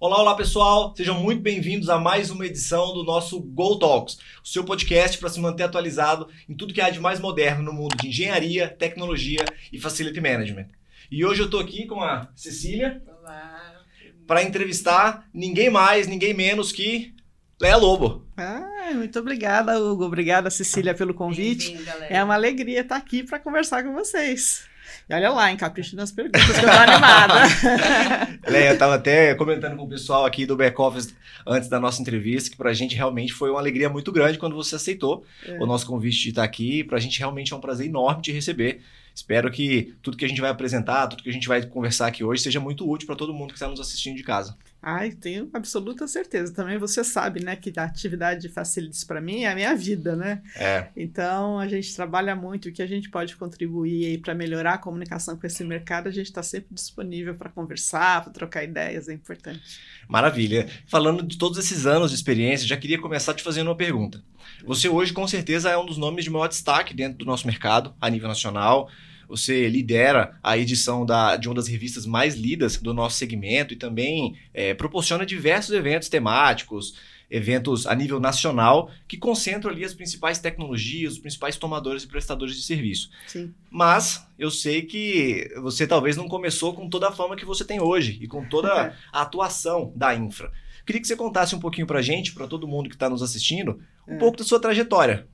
Olá, olá pessoal, sejam muito bem-vindos a mais uma edição do nosso Go Talks, o seu podcast para se manter atualizado em tudo que há de mais moderno no mundo de engenharia, tecnologia e facility management. E hoje eu estou aqui com a Cecília para entrevistar ninguém mais, ninguém menos que Léa Lobo. Ah, muito obrigada, Hugo. Obrigada, Cecília, pelo convite. É uma alegria estar aqui para conversar com vocês. E olha lá, encapricho nas perguntas, que eu tô animada. Leia, eu tava até comentando com o pessoal aqui do back office antes da nossa entrevista, que pra gente realmente foi uma alegria muito grande quando você aceitou é. o nosso convite de estar aqui. Pra gente realmente é um prazer enorme te receber. Espero que tudo que a gente vai apresentar, tudo que a gente vai conversar aqui hoje seja muito útil para todo mundo que está nos assistindo de casa. Ai, tenho absoluta certeza. Também você sabe, né, que a atividade de facilities para mim é a minha vida, né? É. Então, a gente trabalha muito o que a gente pode contribuir para melhorar a comunicação com esse mercado, a gente está sempre disponível para conversar, para trocar ideias, é importante. Maravilha. Falando de todos esses anos de experiência, já queria começar te fazendo uma pergunta. Você hoje, com certeza, é um dos nomes de maior destaque dentro do nosso mercado, a nível nacional você lidera a edição da, de uma das revistas mais lidas do nosso segmento e também é, proporciona diversos eventos temáticos, eventos a nível nacional que concentram ali as principais tecnologias, os principais tomadores e prestadores de serviço. Sim. Mas eu sei que você talvez não começou com toda a fama que você tem hoje e com toda a atuação da infra. Queria que você contasse um pouquinho para a gente, para todo mundo que está nos assistindo, um é. pouco da sua trajetória.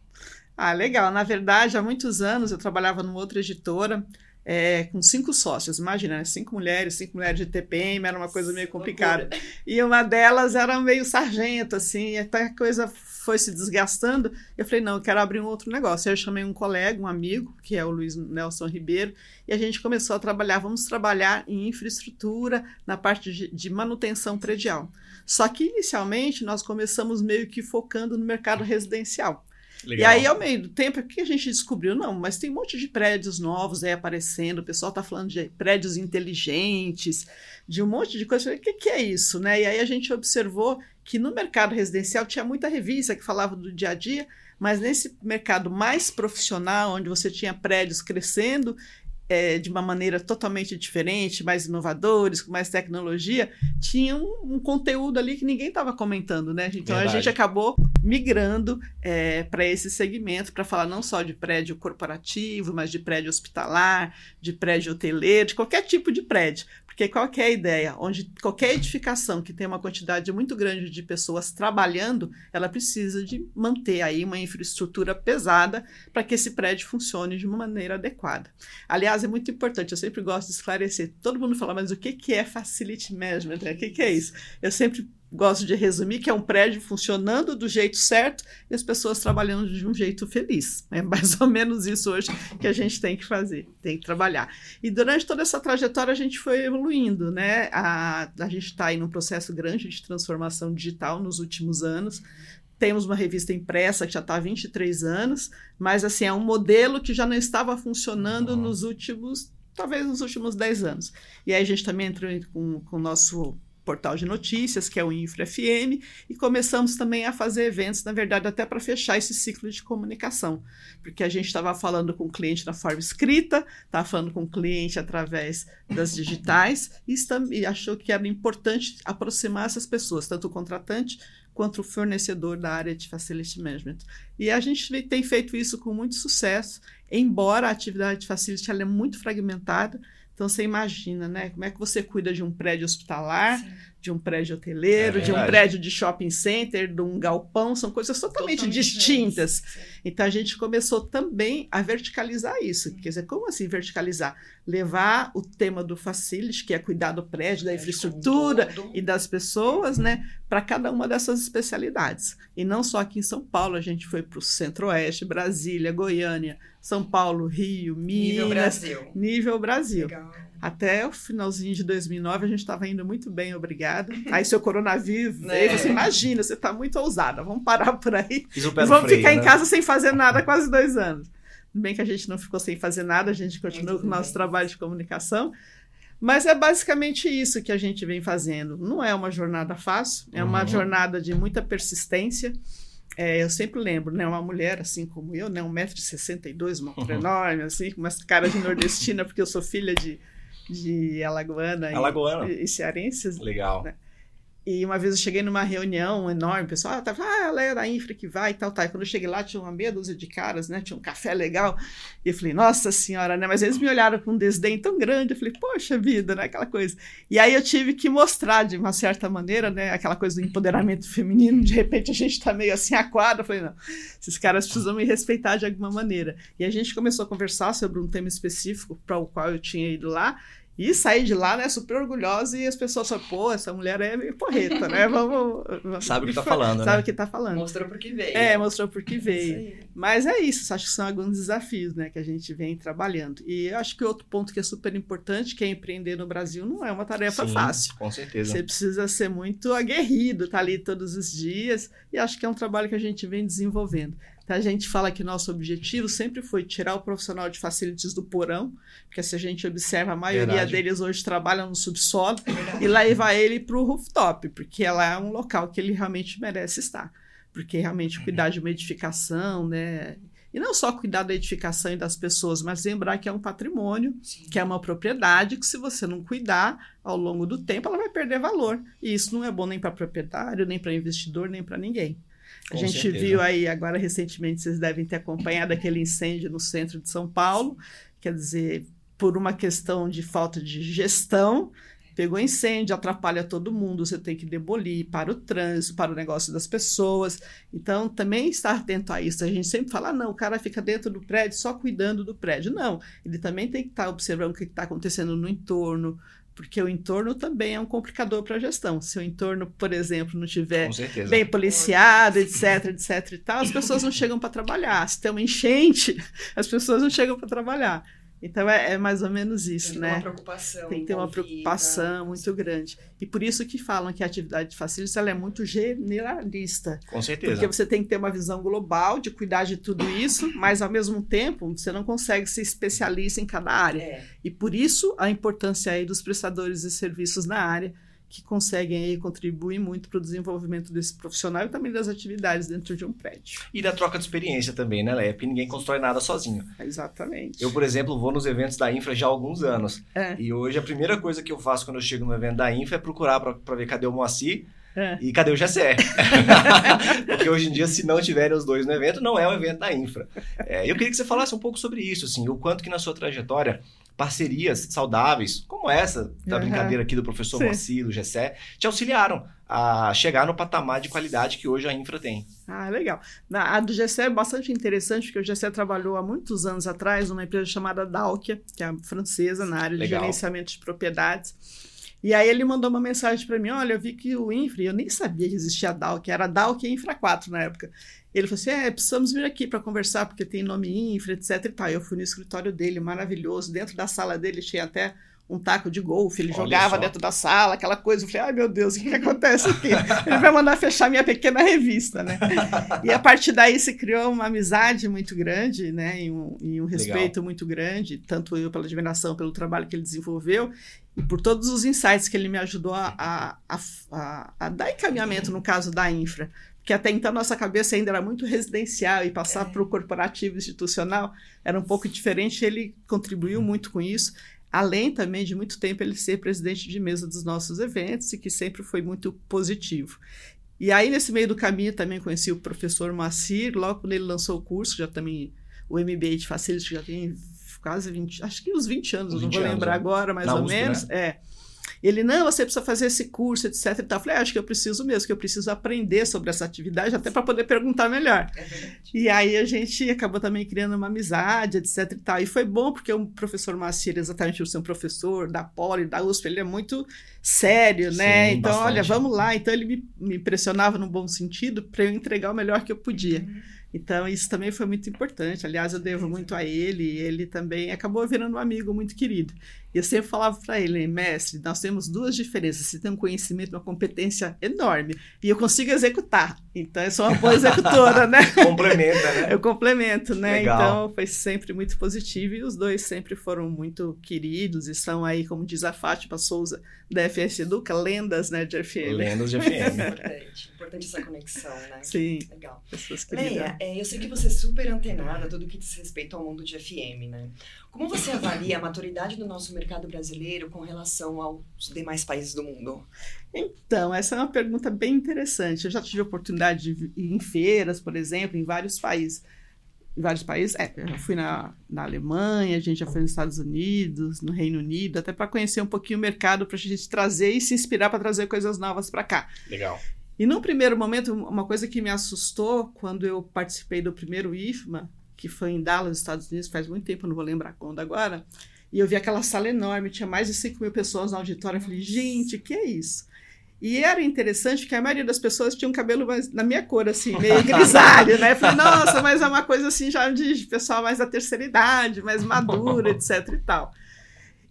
Ah, legal. Na verdade, há muitos anos eu trabalhava numa outra editora é, com cinco sócios. Imagina, né? cinco mulheres, cinco mulheres de TPM, era uma coisa meio complicada. E uma delas era meio sargento, assim, e até a coisa foi se desgastando. Eu falei, não, eu quero abrir um outro negócio. Aí eu chamei um colega, um amigo, que é o Luiz Nelson Ribeiro, e a gente começou a trabalhar, vamos trabalhar em infraestrutura, na parte de, de manutenção predial. Só que inicialmente nós começamos meio que focando no mercado residencial. Legal. E aí, ao meio do tempo, o que a gente descobriu? Não, mas tem um monte de prédios novos aí aparecendo, o pessoal está falando de prédios inteligentes, de um monte de coisa. O que, que é isso? Né? E aí a gente observou que no mercado residencial tinha muita revista que falava do dia a dia, mas nesse mercado mais profissional, onde você tinha prédios crescendo é, de uma maneira totalmente diferente, mais inovadores, com mais tecnologia, tinha um, um conteúdo ali que ninguém estava comentando, né? Então Verdade. a gente acabou migrando é, para esse segmento para falar não só de prédio corporativo, mas de prédio hospitalar, de prédio hoteleiro, de qualquer tipo de prédio. Porque qual é a ideia? Onde qualquer edificação que tem uma quantidade muito grande de pessoas trabalhando, ela precisa de manter aí uma infraestrutura pesada para que esse prédio funcione de uma maneira adequada. Aliás, é muito importante, eu sempre gosto de esclarecer. Todo mundo fala, mas o que, que é facility management? O que, que é isso? Eu sempre gosto de resumir que é um prédio funcionando do jeito certo e as pessoas trabalhando de um jeito feliz. É mais ou menos isso hoje que a gente tem que fazer, tem que trabalhar. E durante toda essa trajetória a gente foi evoluindo, né? A, a gente está aí num processo grande de transformação digital nos últimos anos. Temos uma revista impressa que já está há 23 anos, mas assim, é um modelo que já não estava funcionando uhum. nos últimos, talvez nos últimos 10 anos. E aí a gente também entrou com, com o nosso portal de notícias, que é o Infra FM, e começamos também a fazer eventos, na verdade, até para fechar esse ciclo de comunicação, porque a gente estava falando com o cliente na forma escrita, estava falando com o cliente através das digitais, e, e achou que era importante aproximar essas pessoas, tanto o contratante quanto o fornecedor da área de Facility Management. E a gente tem feito isso com muito sucesso, embora a atividade de Facility é muito fragmentada, então você imagina, né? Como é que você cuida de um prédio hospitalar, Sim. De um prédio hoteleiro, é de um prédio de shopping center, de um galpão, são coisas totalmente, totalmente distintas. Então a gente começou também a verticalizar isso. Quer dizer, como assim verticalizar? Levar o tema do facility, que é cuidar do prédio, da infraestrutura e das pessoas, né, para cada uma dessas especialidades. E não só aqui em São Paulo, a gente foi para o Centro-Oeste, Brasília, Goiânia, São Paulo, Rio, Minas. Nível Brasil. Nível Brasil. Legal. Até o finalzinho de 2009 a gente estava indo muito bem, obrigada. Aí seu coronavírus veio, é. você imagina, você está muito ousada, vamos parar por aí. vamos freio, ficar né? em casa sem fazer nada quase dois anos. Bem que a gente não ficou sem fazer nada, a gente continuou com o nosso trabalho de comunicação. Mas é basicamente isso que a gente vem fazendo. Não é uma jornada fácil, é uma uhum. jornada de muita persistência, É, eu sempre lembro, né? Uma mulher assim como eu, né? 1,62m, uma altura uhum. enorme, assim, com uma cara de nordestina, porque eu sou filha de, de Alagoana, Alagoana. E, e cearenses. Legal. Né? E uma vez eu cheguei numa reunião enorme, o pessoal ah, tava, ah, ela é da infra que vai e tal, tal. E quando eu cheguei lá, tinha uma meia dúzia de caras, né? Tinha um café legal. E eu falei, nossa senhora, né? Mas eles me olharam com um desdém tão grande. Eu falei, poxa vida, né? Aquela coisa. E aí eu tive que mostrar, de uma certa maneira, né? Aquela coisa do empoderamento feminino. De repente a gente tá meio assim aquado. Eu falei, não, esses caras precisam me respeitar de alguma maneira. E a gente começou a conversar sobre um tema específico para o qual eu tinha ido lá. E saí de lá, né, super orgulhosa, e as pessoas falam, pô, essa mulher é meio porreta, né? Vamos. vamos Sabe o que tá falando, Sabe né? o que tá falando. Mostrou por que veio. É, mostrou por que veio. Mas é isso, acho que são alguns desafios, né, que a gente vem trabalhando. E eu acho que outro ponto que é super importante, que é empreender no Brasil, não é uma tarefa Sim, fácil. Com certeza. Você precisa ser muito aguerrido, tá ali todos os dias, e acho que é um trabalho que a gente vem desenvolvendo. A gente fala que nosso objetivo sempre foi tirar o profissional de facilities do porão, porque se a gente observa, a maioria Verdade. deles hoje trabalha no subsolo, Verdade. e levar ele para o rooftop, porque ela é um local que ele realmente merece estar. Porque realmente cuidar de uma edificação, né? E não só cuidar da edificação e das pessoas, mas lembrar que é um patrimônio, Sim. que é uma propriedade, que se você não cuidar ao longo do tempo, ela vai perder valor. E isso não é bom nem para proprietário, nem para investidor, nem para ninguém. A Com gente certeza. viu aí agora recentemente, vocês devem ter acompanhado aquele incêndio no centro de São Paulo, quer dizer, por uma questão de falta de gestão, pegou incêndio, atrapalha todo mundo, você tem que demolir para o trânsito, para o negócio das pessoas. Então, também estar atento a isso. A gente sempre fala, ah, não, o cara fica dentro do prédio só cuidando do prédio. Não, ele também tem que estar observando o que está acontecendo no entorno, porque o entorno também é um complicador para a gestão. Se o entorno, por exemplo, não estiver bem policiado, etc, etc e tal, as pessoas não chegam para trabalhar. Se tem uma enchente, as pessoas não chegam para trabalhar. Então é, é, mais ou menos isso, Tem né? Uma preocupação Tem que ter uma preocupação muito grande. E por isso que falam que a atividade de facilista ela é muito generalista. Com certeza. Porque você tem que ter uma visão global de cuidar de tudo isso, mas ao mesmo tempo você não consegue ser especialista em cada área. É. E por isso a importância aí dos prestadores de serviços na área que conseguem aí contribuir muito para o desenvolvimento desse profissional e também das atividades dentro de um prédio. E da troca de experiência também, né, Leia? Porque ninguém constrói nada sozinho. Exatamente. Eu, por exemplo, vou nos eventos da Infra já há alguns anos. É. E hoje a primeira coisa que eu faço quando eu chego no evento da Infra é procurar para ver cadê o Moacir é. E cadê o Gessé? Porque hoje em dia, se não tiverem os dois no evento, não é um evento da Infra. É, eu queria que você falasse um pouco sobre isso, assim, o quanto que na sua trajetória parcerias saudáveis, como essa da uhum. brincadeira aqui do professor Moacir, do Gessé, te auxiliaram a chegar no patamar de qualidade que hoje a infra tem. Ah, legal. A do Gessé é bastante interessante, porque o Gessé trabalhou há muitos anos atrás numa empresa chamada Dalkia, que é francesa, na área legal. de gerenciamento de propriedades. E aí ele mandou uma mensagem para mim, olha, eu vi que o Infra, eu nem sabia que existia DAO, que era DAO que é Infra 4 na época. Ele falou assim, é, precisamos vir aqui para conversar, porque tem nome Infra, etc e tal. Eu fui no escritório dele, maravilhoso, dentro da sala dele tinha até um taco de golfe, ele Olha jogava só. dentro da sala, aquela coisa. Eu falei, ai meu Deus, o que, que acontece aqui? ele vai mandar fechar minha pequena revista, né? e a partir daí se criou uma amizade muito grande, né? E um, e um respeito Legal. muito grande, tanto eu pela admiração, pelo trabalho que ele desenvolveu, e por todos os insights que ele me ajudou a, a, a, a dar encaminhamento no caso da infra. Porque até então nossa cabeça ainda era muito residencial e passar é. para o corporativo institucional era um pouco diferente. Ele contribuiu muito com isso além também de muito tempo ele ser presidente de mesa dos nossos eventos e que sempre foi muito positivo. E aí, nesse meio do caminho, também conheci o professor Macir, logo quando ele lançou o curso, já também, o MBA de Facility já tem quase 20, acho que uns 20 anos, 20 não vou lembrar anos, é. agora, mais Na ou USP, menos. Né? É. Ele, não, você precisa fazer esse curso, etc. E tal. Eu falei, ah, acho que eu preciso mesmo, que eu preciso aprender sobre essa atividade, até para poder perguntar melhor. É e aí a gente acabou também criando uma amizade, etc. E, tal. e foi bom, porque o professor Macir, exatamente por ser um professor da Poli, da USP, ele é muito sério, né? Sim, então, bastante. olha, vamos lá. Então ele me, me pressionava no bom sentido para eu entregar o melhor que eu podia. Uhum. Então, isso também foi muito importante. Aliás, eu devo muito a ele. Ele também acabou virando um amigo muito querido. E eu sempre falava para ele, mestre, nós temos duas diferenças. Você tem um conhecimento, uma competência enorme. E eu consigo executar. Então, eu sou uma boa executora, né? Complementa, né? Eu complemento, né? Legal. Então, foi sempre muito positivo. E os dois sempre foram muito queridos. E são aí, como diz a Fátima Souza, da FS Educa, lendas, né, de FM. Lendas de FM. importante. Importante essa conexão, né? Sim, Legal. pessoas queridas. Leia, é, eu sei que você é super antenada a tudo que diz respeito ao mundo de FM, né? Como você avalia a maturidade do nosso mercado brasileiro com relação aos demais países do mundo? Então, essa é uma pergunta bem interessante. Eu já tive a oportunidade de ir em feiras, por exemplo, em vários países. Em vários países, é, eu já fui na, na Alemanha, a gente já foi nos Estados Unidos, no Reino Unido, até para conhecer um pouquinho o mercado, para a gente trazer e se inspirar para trazer coisas novas para cá. Legal. E num primeiro momento, uma coisa que me assustou quando eu participei do primeiro IFMA, que foi em Dallas, Estados Unidos, faz muito tempo, não vou lembrar quando agora, e eu vi aquela sala enorme, tinha mais de 5 mil pessoas no auditório. Eu falei, gente, que é isso? E era interessante que a maioria das pessoas tinha um cabelo mais, na minha cor, assim, meio grisalho, né? Eu falei, nossa, mas é uma coisa assim já de pessoal mais da terceira idade, mais madura, etc e tal.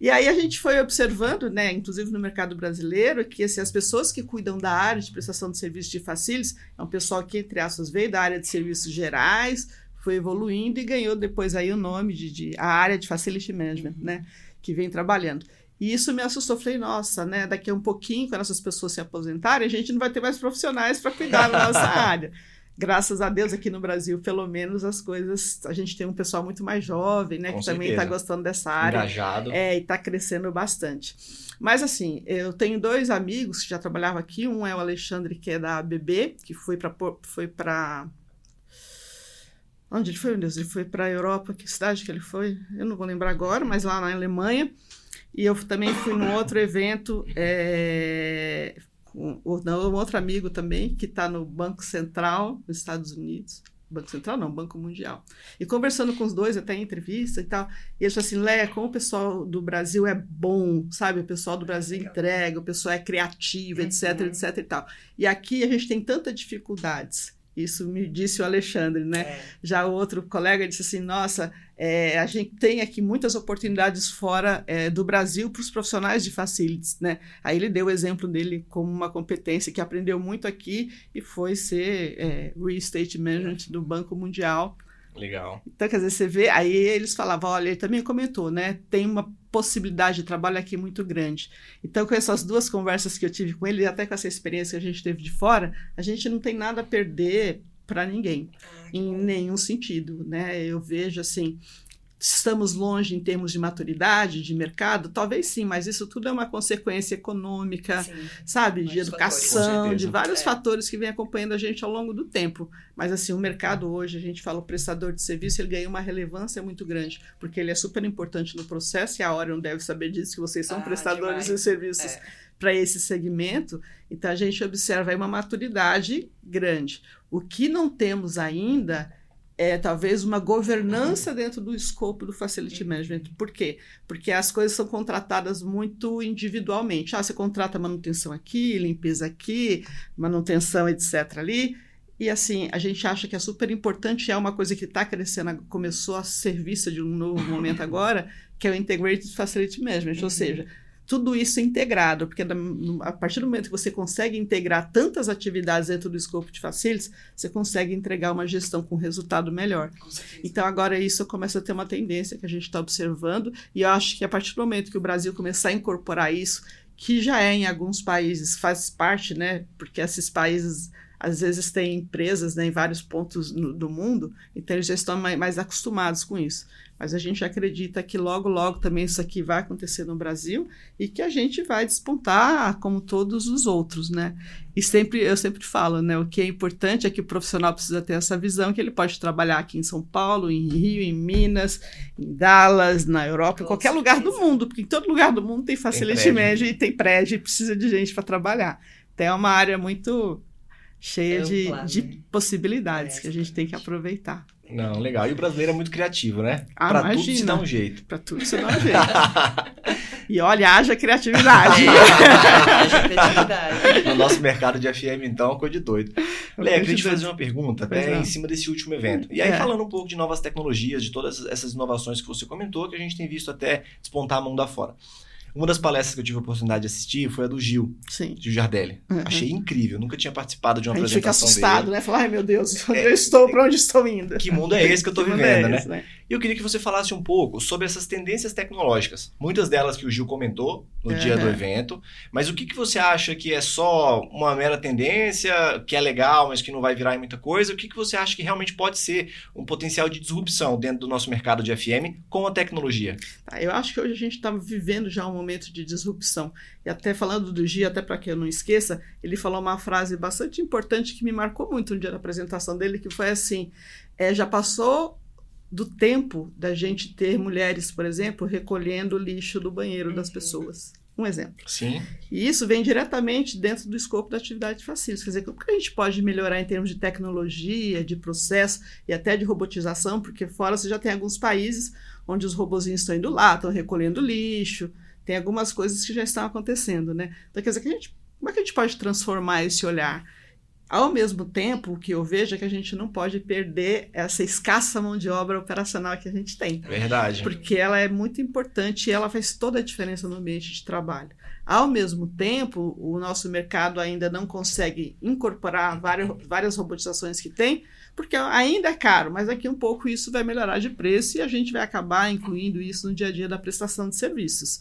E aí a gente foi observando, né, inclusive no mercado brasileiro, que assim, as pessoas que cuidam da área de prestação de serviços de facilities é um pessoal que, entre aspas, veio da área de serviços gerais, foi evoluindo e ganhou depois aí o nome de, de a área de facility management, né, que vem trabalhando. E isso me assustou. Falei, nossa, né? Daqui a um pouquinho, quando essas pessoas se aposentarem, a gente não vai ter mais profissionais para cuidar da nossa área. Graças a Deus, aqui no Brasil, pelo menos, as coisas. A gente tem um pessoal muito mais jovem, né? Com que também está certeza. gostando dessa área. Engajado. É, e está crescendo bastante. Mas assim, eu tenho dois amigos que já trabalhavam aqui. Um é o Alexandre, que é da ABB, que foi para foi para Onde ele foi, meu Deus? Ele foi para a Europa. Que cidade que ele foi? Eu não vou lembrar agora, mas lá na Alemanha. E eu também fui num outro evento é, com o- não, um outro amigo também, que está no Banco Central, nos Estados Unidos. Banco Central não, Banco Mundial. E conversando com os dois, até em entrevista e tal, e ele falou assim, Léa, como o pessoal do Brasil é bom, sabe? O pessoal do Brasil entrega, o pessoal é criativo, etc, Uhum. etc e tal. E aqui a gente tem tantas dificuldades. Isso me disse o Alexandre, né? É, Já outro colega disse assim: nossa, é, a gente tem aqui muitas oportunidades fora é, do Brasil para os profissionais de facilities, né? Aí ele deu o exemplo dele como uma competência que aprendeu muito aqui e foi ser é, Real Estate Management do Banco Mundial. Legal. Então, quer dizer, você vê, aí eles falavam, olha, ele também comentou, né? Tem uma possibilidade de trabalho aqui muito grande. Então, com essas duas conversas que eu tive com ele, e até com essa experiência que a gente teve de fora, a gente não tem nada a perder para ninguém ah, em bom. nenhum sentido, né? Eu vejo assim, estamos longe em termos de maturidade, de mercado, talvez sim, mas isso tudo é uma consequência econômica, Sim. sabe, de educação, fatores. De vários É. fatores que vêm acompanhando a gente ao longo do tempo. Mas assim, o mercado hoje, a gente fala o prestador de serviço, ele ganha uma relevância muito grande, porque ele é super importante no processo e a Orion deve saber disso que vocês são Ah, prestadores demais. de serviços É. para esse segmento, então a gente observa aí uma maturidade grande. O que não temos ainda é talvez uma governança dentro do escopo do facility management. Por quê? Porque as coisas são contratadas muito individualmente. Ah, você contrata manutenção aqui, limpeza aqui, manutenção, etc. ali. E assim, a gente acha que é super importante, é uma coisa que está crescendo, começou a ser vista de um novo momento agora, que é o Integrated Facility Management, ou Uhum. seja, tudo isso integrado, porque a partir do momento que você consegue integrar tantas atividades dentro do escopo de facilities, você consegue entregar uma gestão com resultado melhor. Então, agora isso começa a ter uma tendência que a gente está observando, e eu acho que a partir do momento que o Brasil começar a incorporar isso, que já é em alguns países, faz parte, né? Porque esses países às vezes têm empresas né, em vários pontos no- do mundo, então eles já estão mai- mais acostumados com isso. Mas a gente acredita que logo, logo também isso aqui vai acontecer no Brasil e que a gente vai despontar como todos os outros, né? E sempre, eu sempre falo, né? O que é importante é que o profissional precisa ter essa visão que ele pode trabalhar aqui em São Paulo, em Rio, em Minas, em Dallas, na Europa, em qualquer lugar do mundo, porque em todo lugar do mundo tem facility manager e tem prédio e precisa de gente para trabalhar. Então é uma área muito cheia de, Ampla, de né? possibilidades É, que a gente tem que aproveitar. Não, legal. E o brasileiro é muito criativo, né? Ah, pra tudo se imagina. dá um jeito. Para tudo isso dá um jeito. E olha, haja criatividade. É, haja criatividade. No nosso mercado de FM, então, coisa de doido. Leia, queria te fazer uma pergunta, até em cima desse último evento. E aí, É. falando um pouco de novas tecnologias, de todas essas inovações que você comentou, que a gente tem visto até despontar a mão da fora. Uma das palestras que eu tive a oportunidade de assistir foi a do Gil, Sim. Gil Jardelli. Uhum. Achei incrível, nunca tinha participado de uma A gente fica apresentação assustado, dele. né? Falar, ai meu Deus, onde É. eu estou, para onde estou indo? Que mundo é esse que eu Que mundo vivendo, é né? esse, né? E eu queria que você falasse um pouco sobre essas tendências tecnológicas. Muitas delas que o Gil comentou no dia do evento. Mas o que, que você acha que é só uma mera tendência, que é legal, mas que não vai virar em muita coisa? O que, que você acha que realmente pode ser um potencial de disrupção dentro do nosso mercado de FM com a tecnologia? Tá, eu acho que hoje a gente está vivendo já um momento de disrupção. E até falando do Gia, até para que eu não esqueça, ele falou uma frase bastante importante que me marcou muito no dia da apresentação dele, que foi assim: é, já passou do tempo da gente ter mulheres, por exemplo, recolhendo o lixo do banheiro das Uhum. pessoas. Um exemplo. Sim. E isso vem diretamente dentro do escopo da atividade de facilities. Quer dizer, como que a gente pode melhorar em termos de tecnologia, de processo e até de robotização? Porque fora você já tem alguns países onde os robozinhos estão indo lá, estão recolhendo lixo, tem algumas coisas que já estão acontecendo, né? Então, quer dizer, que a gente, como é que a gente pode transformar esse olhar? Ao mesmo tempo, o que eu vejo é que a gente não pode perder essa escassa mão de obra operacional que a gente tem Verdade. porque ela é muito importante e ela faz toda a diferença no ambiente de trabalho. Ao mesmo tempo, o nosso mercado ainda não consegue incorporar várias, várias robotizações que tem, porque ainda é caro, mas daqui um pouco isso vai melhorar de preço e a gente vai acabar incluindo isso no dia a dia da prestação de serviços.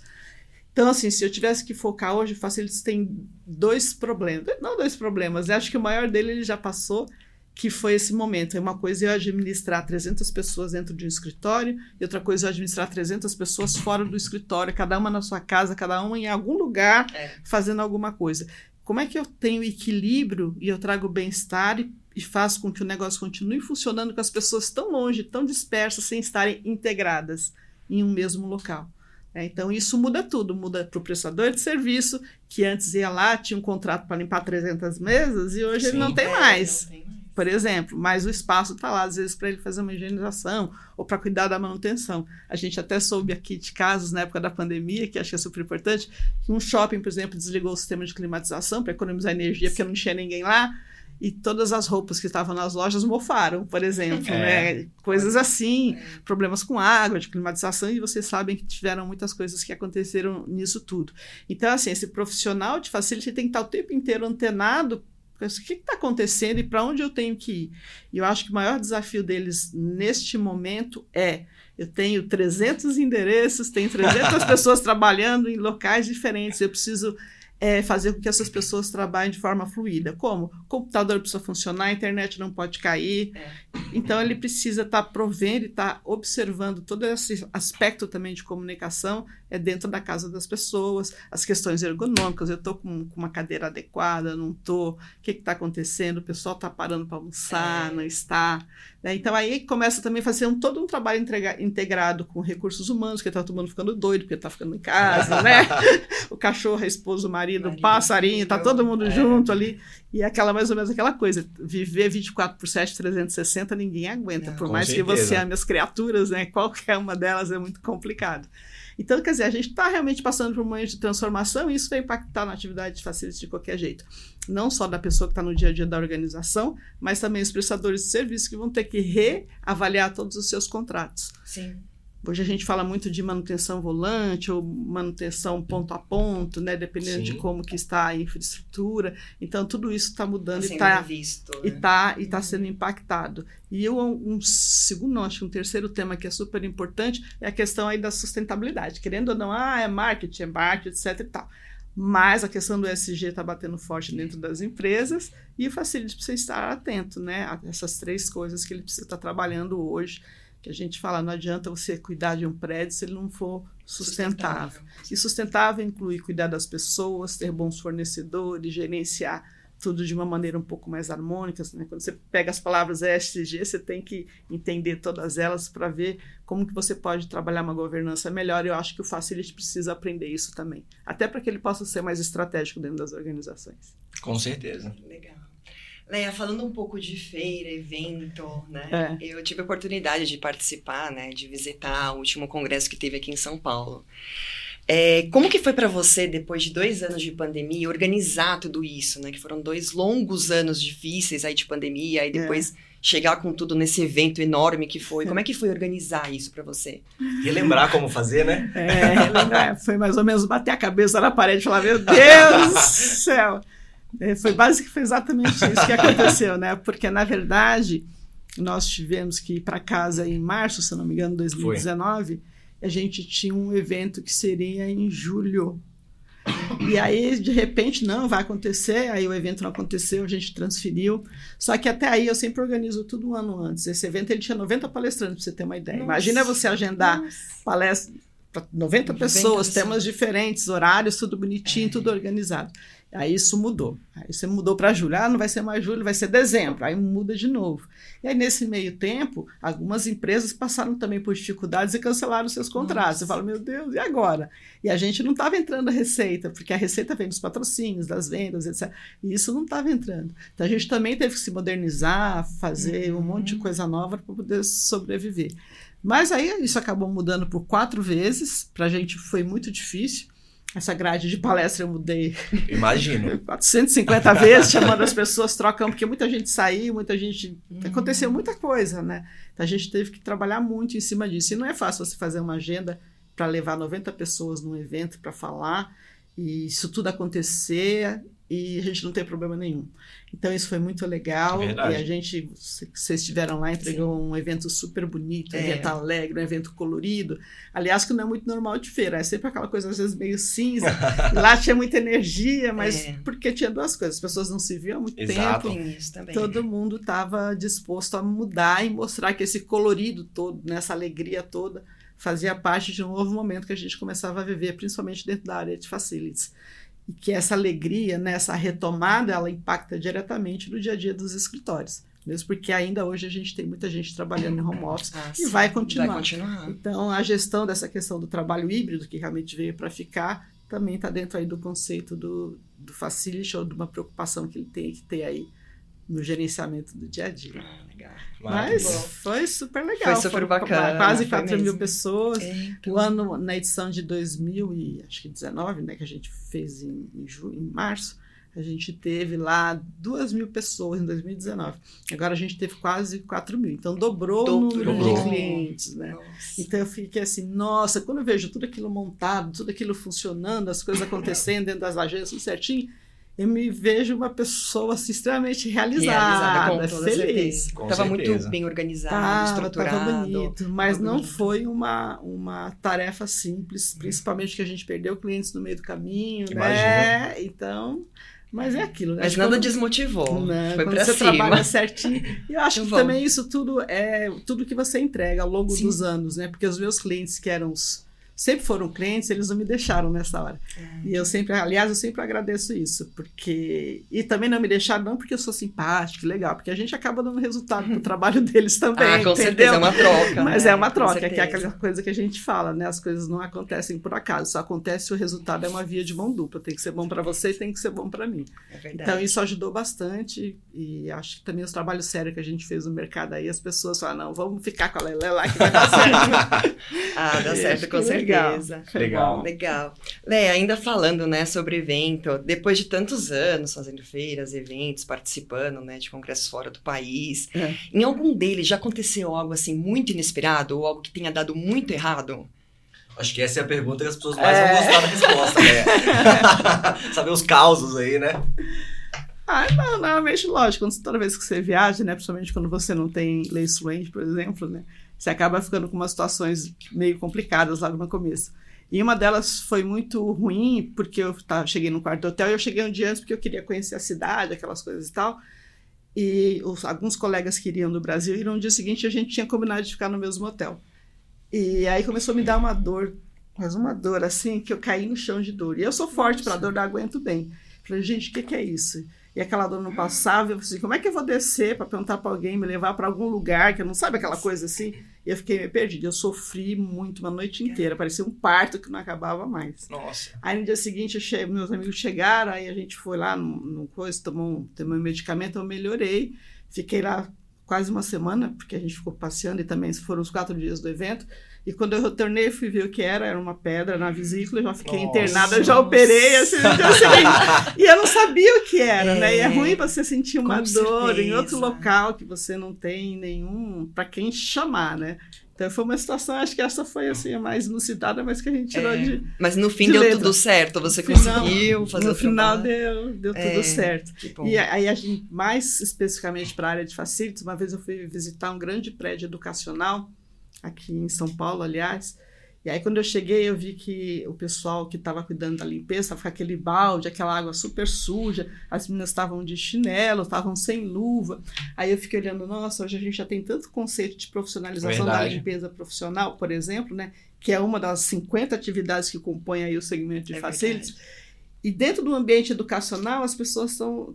Então, assim, se eu tivesse que focar hoje, o Facilities tem dois problemas. Não dois problemas, eu acho que o maior dele ele já passou, que foi esse momento. É uma coisa eu administrar 300 pessoas dentro de um escritório, e outra coisa eu administrar 300 pessoas fora do escritório, cada uma na sua casa, cada uma em algum lugar, É. fazendo alguma coisa. Como é que eu tenho equilíbrio e eu trago bem-estar e, e faço com que o negócio continue funcionando com as pessoas tão longe, tão dispersas, sem estarem integradas em um mesmo local? É, então, isso muda tudo. Muda para o prestador de serviço, que antes ia lá, tinha um contrato para limpar 300 mesas, e hoje ele Sim. não tem É, mais não tem mais. por exemplo, mas o espaço está lá, às vezes, para ele fazer uma higienização ou para cuidar da manutenção. A gente até soube aqui de casos na época da pandemia, que acho que é super importante, que um shopping, por exemplo, desligou o sistema de climatização para economizar energia, porque não tinha ninguém lá, e todas as roupas que estavam nas lojas mofaram, por exemplo. É. né? Coisas assim, É. problemas com água, de climatização, e vocês sabem que tiveram muitas coisas que aconteceram nisso tudo. Então, assim, esse profissional de facility tem que estar o tempo inteiro antenado o que está acontecendo e para onde eu tenho que ir. E eu acho que o maior desafio deles neste momento é eu tenho 300 endereços, tenho 300 pessoas trabalhando em locais diferentes, eu preciso é, fazer com que essas pessoas trabalhem de forma fluida. Como? O computador precisa funcionar, a internet não pode cair. É. Então, ele precisa estar provendo e estar observando todo esse aspecto também de comunicação é dentro da casa das pessoas, as questões ergonômicas. Eu estou com, com uma cadeira adequada, não estou? O que está acontecendo? O pessoal está parando para almoçar, É. não está? Né? Então, aí começa também a fazer um, todo um trabalho entrega- integrado com recursos humanos, que está todo mundo ficando doido, porque está ficando em casa, né? o cachorro, a esposa, o marido, o Marido, passarinho, está todo mundo é. junto ali. E é aquela mais ou menos aquela coisa, viver 24 por 7, 360, ninguém aguenta. Não. Por mais que certeza. você ame as criaturas, né? Qualquer uma delas é muito complicado. Então, quer dizer, a gente está realmente passando por um momento de transformação e isso vai impactar na atividade de facilities de qualquer jeito. Não só da pessoa que está no dia a dia da organização, mas também os prestadores de serviço que vão ter que reavaliar todos os seus contratos. Sim. Hoje a gente fala muito de manutenção volante ou manutenção ponto a ponto, né? Dependendo de Sim. como que está a infraestrutura. Então, tudo isso está mudando Tá e está e né? tá, e tá sendo impactado. E eu, um segundo, não, acho que um terceiro tema que é super importante é a questão aí da sustentabilidade. Querendo ou não, ah, é marketing, é marketing, etc e tal. Mas a questão do SG está batendo forte dentro das empresas e o Facility precisa estar atento, né? A essas três coisas que ele precisa estar trabalhando hoje. Que a gente fala, não adianta você cuidar de um prédio se ele não for sustentável. E sustentável inclui cuidar das pessoas, ter bons fornecedores, gerenciar tudo de uma maneira um pouco mais harmônica. Né? Quando você pega as palavras ESG, você tem que entender todas elas para ver como que você pode trabalhar uma governança melhor. Eu acho que o Facility precisa aprender isso também, até para que ele possa ser mais estratégico dentro das organizações. Com certeza. Legal. Leia, falando um pouco de feira, evento, né? É. Eu tive a oportunidade de participar, né? De visitar o último congresso que teve aqui em São Paulo. É, como que foi para você, depois de dois anos de pandemia, organizar tudo isso, né? Que foram dois longos anos difíceis aí de pandemia, e depois é. chegar com tudo nesse evento enorme que foi. Como é que foi organizar isso para você? Relembrar como fazer, né? É, relembrar. Foi mais ou menos bater a cabeça na parede e falar, meu Deus do céu! É, foi basicamente foi exatamente isso que aconteceu, né? Porque, na verdade, nós tivemos que ir para casa em março, se não me engano, 2019. Foi a gente tinha um evento que seria em julho. E aí, de repente, não, vai acontecer. Aí o evento não aconteceu, a gente transferiu. Só que até aí eu sempre organizo tudo um ano antes. Esse evento ele tinha 90 palestrantes, para você ter uma ideia. Nossa, Imagina você agendar palestra para 90, 90 pessoas, temas diferentes, horários, tudo bonitinho, é. tudo organizado. Aí isso mudou. Aí você mudou para julho. Ah, não vai ser mais julho, vai ser dezembro. Aí muda de novo. E aí, nesse meio tempo, algumas empresas passaram também por dificuldades e cancelaram seus contratos. Nossa. Você fala, meu Deus, e agora? E a gente não estava entrando a receita, porque a receita vem dos patrocínios, das vendas, etc. E isso não estava entrando. Então a gente também teve que se modernizar, fazer uhum. um monte de coisa nova para poder sobreviver. Mas aí isso acabou mudando por quatro vezes. Para a gente foi muito difícil. Essa grade de palestra eu mudei. Imagino. 450 vezes, chamando as pessoas, trocando, porque muita gente saiu, muita gente. Uhum. Aconteceu muita coisa, né? Então a gente teve que trabalhar muito em cima disso. E não é fácil você fazer uma agenda para levar 90 pessoas num evento para falar e isso tudo acontecer e a gente não tem problema nenhum. Então isso foi muito legal é e a gente, vocês estiveram lá, entregou Sim. um evento super bonito, um é. evento alegre, um evento colorido. Aliás, que não é muito normal de feira, é sempre aquela coisa às vezes meio cinza. lá tinha muita energia, mas é. porque tinha duas coisas, as pessoas não se viam há muito Exato. tempo. Todo mundo estava disposto a mudar e mostrar que esse colorido todo, nessa alegria toda, fazia parte de um novo momento que a gente começava a viver, principalmente dentro da área de facilities e que essa alegria, né, essa retomada, ela impacta diretamente no dia a dia dos escritórios. Mesmo porque ainda hoje a gente tem muita gente trabalhando em home office ah, e vai continuar. vai continuar. Então, a gestão dessa questão do trabalho híbrido, que realmente veio para ficar, também está dentro aí do conceito do, do facility ou de uma preocupação que ele tem que ter aí no gerenciamento do dia a dia. Ah, legal. Mas foi super legal. Foi super bacana. Quase 4 mil pessoas. É, então... O ano, na edição de 2019, né, que a gente fez em, em, julho, em março, a gente teve lá 2 mil pessoas em 2019. Agora a gente teve quase 4 mil. Então dobrou, dobrou. o número de clientes. Né? Então eu fiquei assim, nossa, quando eu vejo tudo aquilo montado, tudo aquilo funcionando, as coisas acontecendo dentro das agências, tudo certinho eu me vejo uma pessoa assim, extremamente realizada, realizada feliz. Estava muito bem organizado, tá, estruturado. Estava bonito, mas não bonito. foi uma, uma tarefa simples, principalmente que a gente perdeu clientes no meio do caminho, Imagina. né? Então, mas é aquilo, né? Mas nada quando, desmotivou. Né? Foi quando você cima. trabalha certinho. E eu acho que também isso tudo é tudo que você entrega ao longo Sim. dos anos, né? Porque os meus clientes que eram os sempre foram crentes, eles não me deixaram nessa hora. É. E eu sempre, aliás, eu sempre agradeço isso, porque e também não me deixaram não porque eu sou simpático, legal, porque a gente acaba dando resultado pro trabalho deles também, ah, com entendeu? certeza é uma troca. Mas né? é uma troca, que é aquela coisa que a gente fala, né? As coisas não acontecem por acaso, só acontece se o resultado é uma via de mão dupla, tem que ser bom para você e tem que ser bom para mim. É então isso ajudou bastante e acho que também os trabalhos sérios que a gente fez no mercado aí, as pessoas falam, não, vamos ficar com a Lelé lá que vai dar certo. ah, dá certo, com certeza. Legal. Legal. Legal. Lé, ainda falando, né, sobre evento, depois de tantos anos fazendo feiras, eventos, participando, né, de congressos fora do país, é. em algum deles já aconteceu algo assim muito inesperado ou algo que tenha dado muito errado? Acho que essa é a pergunta que as pessoas mais é. vão gostar da resposta, né? Saber os causos aí, né? Ah, não, normalmente, lógico, toda vez que você viaja, né, principalmente quando você não tem lace range, por exemplo, né, você acaba ficando com umas situações meio complicadas logo no começo. E uma delas foi muito ruim, porque eu tá, cheguei no quarto do hotel e eu cheguei um dia antes porque eu queria conhecer a cidade, aquelas coisas e tal. E os, alguns colegas que iriam do Brasil e no dia seguinte a gente tinha combinado de ficar no mesmo hotel. E aí começou a me dar uma dor, mas uma dor assim, que eu caí no chão de dor. E eu sou forte para dor, eu aguento bem. Falei, gente, o que, que é isso? E aquela dor não passava. Eu falei assim, como é que eu vou descer para perguntar para alguém, me levar para algum lugar que eu não sabe aquela coisa assim? E eu fiquei meio perdida. Eu sofri muito uma noite inteira, parecia um parto que não acabava mais. Nossa. Aí no dia seguinte, che... meus amigos chegaram, aí a gente foi lá no, no coisa, tomou, tomou um medicamento, eu melhorei. Fiquei lá quase uma semana, porque a gente ficou passeando e também foram os quatro dias do evento. E quando eu retornei, fui ver o que era, era uma pedra na vesícula, já fiquei Nossa. internada, já operei, assim, seguinte. E eu não sabia o que era, né? E é É, ruim você sentir uma dor em certeza. outro local que você não tem nenhum para quem chamar, né? Então foi uma situação, acho que essa foi assim a mais inusitada, mas que a gente tirou É, de. Mas no fim de deu letra. tudo certo, você final- conseguiu fazer no o final deu, deu tudo É, certo. Que bom. E aí, a gente, mais especificamente para a área de facilities, uma vez eu fui visitar um grande prédio educacional, aqui em São Paulo, aliás, e aí quando eu cheguei eu vi que o pessoal que estava cuidando da limpeza estava com aquele balde, aquela água super suja, as meninas estavam de chinelo, estavam sem luva, aí eu fiquei olhando, nossa, hoje a gente já tem tanto conceito de profissionalização da Verdade. limpeza profissional, por exemplo, né, que é uma das 50 atividades que compõem aí o segmento de É facilities, verdade. e dentro do ambiente educacional, as pessoas estão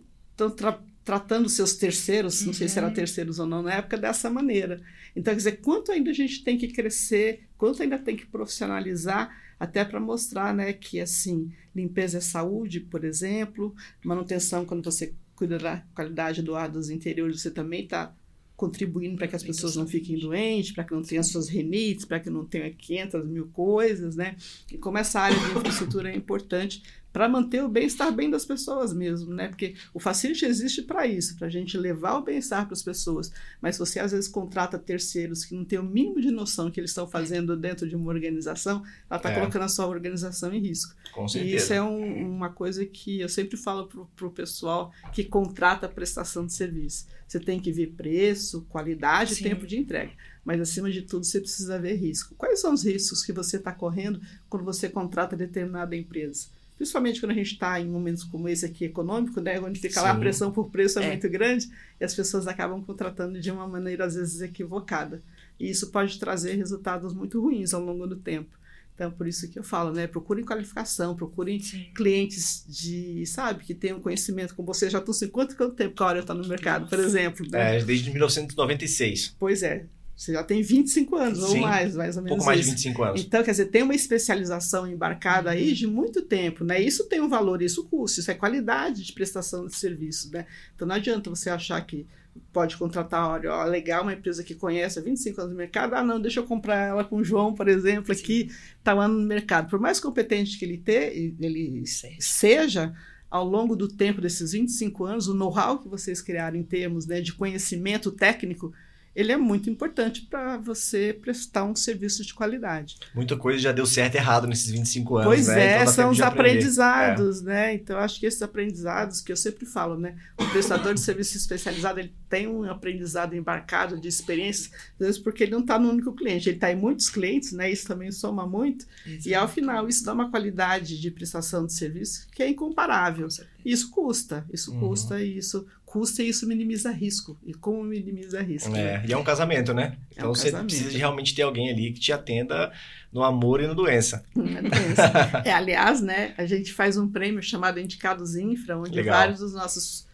tra tratando seus terceiros, não sei se eram Uhum. terceiros ou não na época, dessa maneira. Então, quer dizer, quanto ainda a gente tem que crescer, quanto ainda tem que profissionalizar, até para mostrar né, que, assim, limpeza é saúde, por exemplo, manutenção, quando você cuida da qualidade do ar dos interiores, você também está contribuindo para que as pessoas não fiquem doentes, para que não tenham suas renites, para que não tenha 500 mil coisas, né? E como essa área de infraestrutura é importante para manter o bem-estar bem das pessoas mesmo, né? Porque o Facility existe para isso, para a gente levar o bem-estar para as pessoas. Mas se você às vezes contrata terceiros que não têm o mínimo de noção que eles estão fazendo dentro de uma organização, ela está É. colocando a sua organização em risco. Com E certeza. isso é um- uma coisa que eu sempre falo para o pessoal que contrata a prestação de serviço. Você tem que ver preço, qualidade e tempo de entrega. Mas, acima de tudo, você precisa ver risco. Quais são os riscos que você está correndo quando você contrata determinada empresa? Principalmente quando a gente está em momentos como esse aqui econômico, né, onde fica lá a Sim. pressão por preço é, É. muito grande e as pessoas acabam contratando de uma maneira, às vezes, equivocada. E isso pode trazer resultados muito ruins ao longo do tempo. Então, por isso que eu falo, né? Procurem qualificação, procurem Sim. clientes de, sabe, que tenham conhecimento com você. Já estão 50 quanto tempo que a hora está no mercado, por exemplo. Né? É, desde 1996. Pois é. Você já tem 25 anos ou Sim. mais, mais ou menos. pouco mais de isso. 25 anos. Então, quer dizer, tem uma especialização embarcada aí de muito tempo, né? Isso tem um valor, isso custa, isso é qualidade de prestação de serviço, né? Então não adianta você achar que pode contratar, olha, ó, legal, uma empresa que conhece há 25 anos no mercado, ah, não, deixa eu comprar ela com o João, por exemplo, aqui, tá lá no mercado. Por mais competente que ele, ter, ele Sim. seja, ao longo do tempo desses 25 anos, o know-how que vocês criaram em termos né, de conhecimento técnico, ele é muito importante para você prestar um serviço de qualidade. Muita coisa já deu certo e errado nesses 25 anos, Pois né? é, Então são os aprendizados, né? Então, acho que esses aprendizados que eu sempre falo, né? O prestador de serviço especializado, ele tem um aprendizado embarcado de experiências, às vezes porque ele não está no único cliente, ele está em muitos clientes, né? Isso também soma muito. E ao final, isso dá uma qualidade de prestação de serviço que é incomparável. Isso custa, isso Uhum. custa e isso custa e isso minimiza risco. E como minimiza risco? né? É, e é um casamento, né? É Então um você casamento. precisa de realmente ter alguém ali que te atenda no amor e no doença. É doença. É, aliás, né, a gente faz um prêmio chamado Indicados Infra, onde Legal. vários dos nossos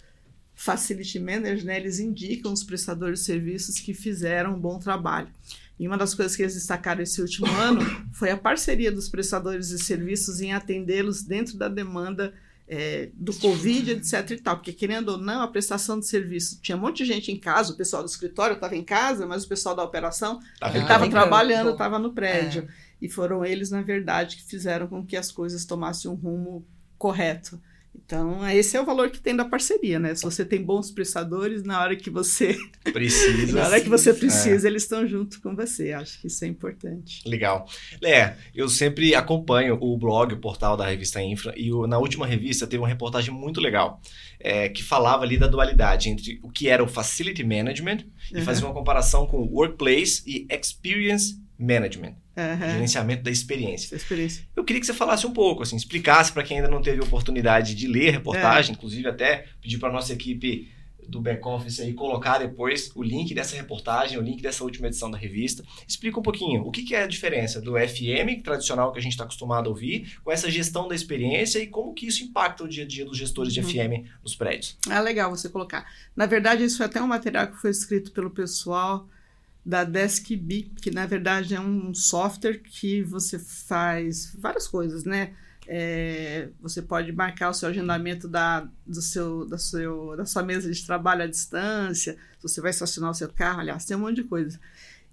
facility managers, né, eles indicam os prestadores de serviços que fizeram um bom trabalho. E uma das coisas que eles destacaram esse último ano foi a parceria dos prestadores de serviços em atendê-los dentro da demanda é, do Covid, etc e tal. Porque, querendo ou não, a prestação de serviço, tinha um monte de gente em casa, o pessoal do escritório estava em casa, mas o pessoal da operação Ah, estava em trabalhando, estava no prédio. É. E foram eles, na verdade, que fizeram com que as coisas tomassem um rumo correto. Então, esse é o valor que tem da parceria, né? Se você tem bons prestadores, na hora que você, Precisa. na hora que você É. precisa, eles estão junto com você. Acho que isso é importante. Legal. Lé, eu sempre acompanho o blog, o portal da revista Infra, e o- na última revista teve uma reportagem muito legal, é, que falava ali da dualidade entre o que era o Facility Management e Uhum. fazia uma comparação com Workplace e Experience Management, Aham. gerenciamento da experiência. Experiência. Eu queria que você falasse um pouco, assim, explicasse para quem ainda não teve oportunidade de ler a É. reportagem, inclusive até pedir para nossa equipe do back-office aí colocar depois o link dessa reportagem, o link dessa última edição da revista. Explica um pouquinho o que, que é a diferença do FM tradicional que a gente está acostumado a ouvir com essa gestão da experiência e como que isso impacta o dia a dia dos gestores de Uhum. FM nos prédios. Ah, legal você colocar. Na verdade, isso foi até um material que foi escrito pelo pessoal da DeskB, que na verdade é um software que você faz várias coisas, né? É, você pode marcar o seu agendamento da, do seu, da, seu, da sua mesa de trabalho à distância, você vai estacionar o seu carro, aliás, tem um monte de coisa.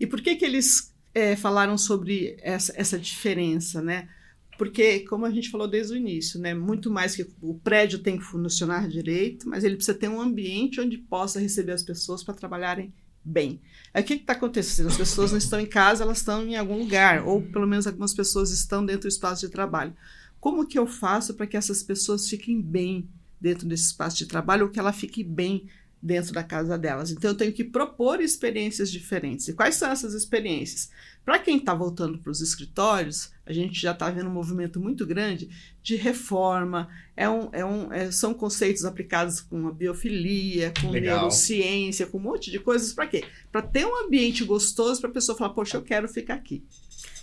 E por que, que eles é, falaram sobre essa, essa diferença, né? Porque, como a gente falou desde o início, né, muito mais que o prédio tem que funcionar direito, mas ele precisa ter um ambiente onde possa receber as pessoas para trabalharem bem. Aí o que está acontecendo? As pessoas não estão em casa, elas estão em algum lugar, ou pelo menos algumas pessoas estão dentro do espaço de trabalho. Como que eu faço para que essas pessoas fiquem bem dentro desse espaço de trabalho ou que ela fique bem dentro da casa delas. Então, eu tenho que propor experiências diferentes. E quais são essas experiências? Para quem está voltando para os escritórios, a gente já está vendo um movimento muito grande de reforma. É um, é um, é, são conceitos aplicados com a biofilia, com Legal. neurociência, com um monte de coisas. Para quê? Para ter um ambiente gostoso para a pessoa falar: Poxa, eu quero ficar aqui.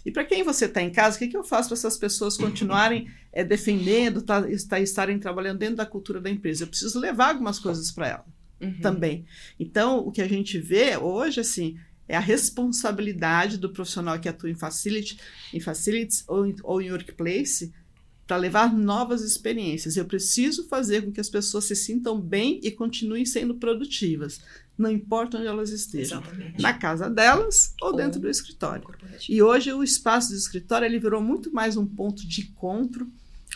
E para quem você está em casa, o que, que eu faço para essas pessoas continuarem é, defendendo, tá, tá, estarem trabalhando dentro da cultura da empresa? Eu preciso levar algumas coisas para ela uhum. também. Então, o que a gente vê hoje, assim, é a responsabilidade do profissional que atua em facility, em facilities ou em, ou em workplace para levar novas experiências. Eu preciso fazer com que as pessoas se sintam bem e continuem sendo produtivas, não importa onde elas estejam, Exatamente. na casa delas ou, ou dentro do escritório. E hoje o espaço do escritório ele virou muito mais um ponto de encontro,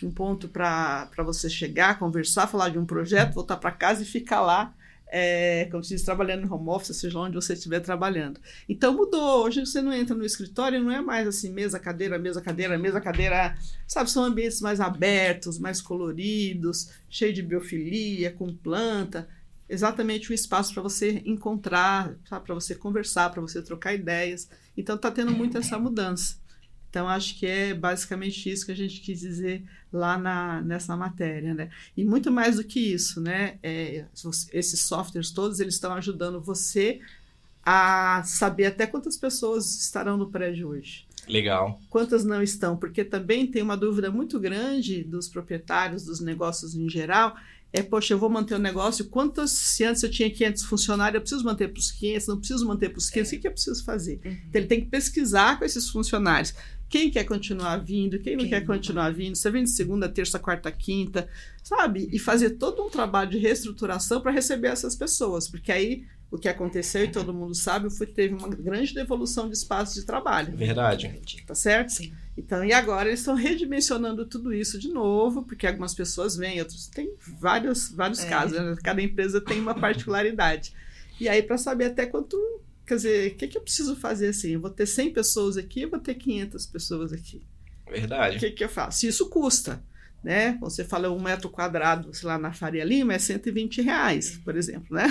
um ponto para você chegar, conversar, falar de um projeto, voltar para casa e ficar lá é, como se diz, trabalhando no home office, seja onde você estiver trabalhando. Então mudou. Hoje você não entra no escritório, não é mais assim, mesa, cadeira, mesa, cadeira, mesa, cadeira. Sabe, são ambientes mais abertos, mais coloridos, cheio de biofilia, com planta. Exatamente o espaço para você encontrar, para você conversar, para você trocar ideias. Então está tendo muito essa mudança. Então, acho que é basicamente isso que a gente quis dizer lá na, nessa matéria, né? E muito mais do que isso, né? É, esses softwares todos, eles estão ajudando você a saber até quantas pessoas estarão no prédio hoje. Legal. Quantas não estão? Porque também tem uma dúvida muito grande dos proprietários dos negócios em geral, é, poxa, eu vou manter o negócio, quantas, se antes eu tinha 500 funcionários, eu preciso manter para os 500, não preciso manter para os 500, é. o que, que eu preciso fazer? Uhum. Então, ele tem que pesquisar com esses funcionários. Quem quer continuar vindo, quem não quem quer não. continuar vindo, você vem de segunda, terça, quarta, quinta, sabe? E fazer todo um trabalho de reestruturação para receber essas pessoas, porque aí o que aconteceu, e todo mundo sabe, foi teve uma grande devolução de espaço de trabalho. Verdade. Tá certo? Sim. Então, e agora eles estão redimensionando tudo isso de novo, porque algumas pessoas vêm, outros tem vários, vários é. casos, né? cada empresa tem uma particularidade. E aí, para saber até quanto Quer dizer, o que, que eu preciso fazer assim? Eu vou ter 100 pessoas aqui, eu vou ter 500 pessoas aqui. Verdade. O que, que eu faço? Se isso custa, né? Você fala um metro quadrado, sei lá, na Faria Lima é 120 reais, por exemplo, né?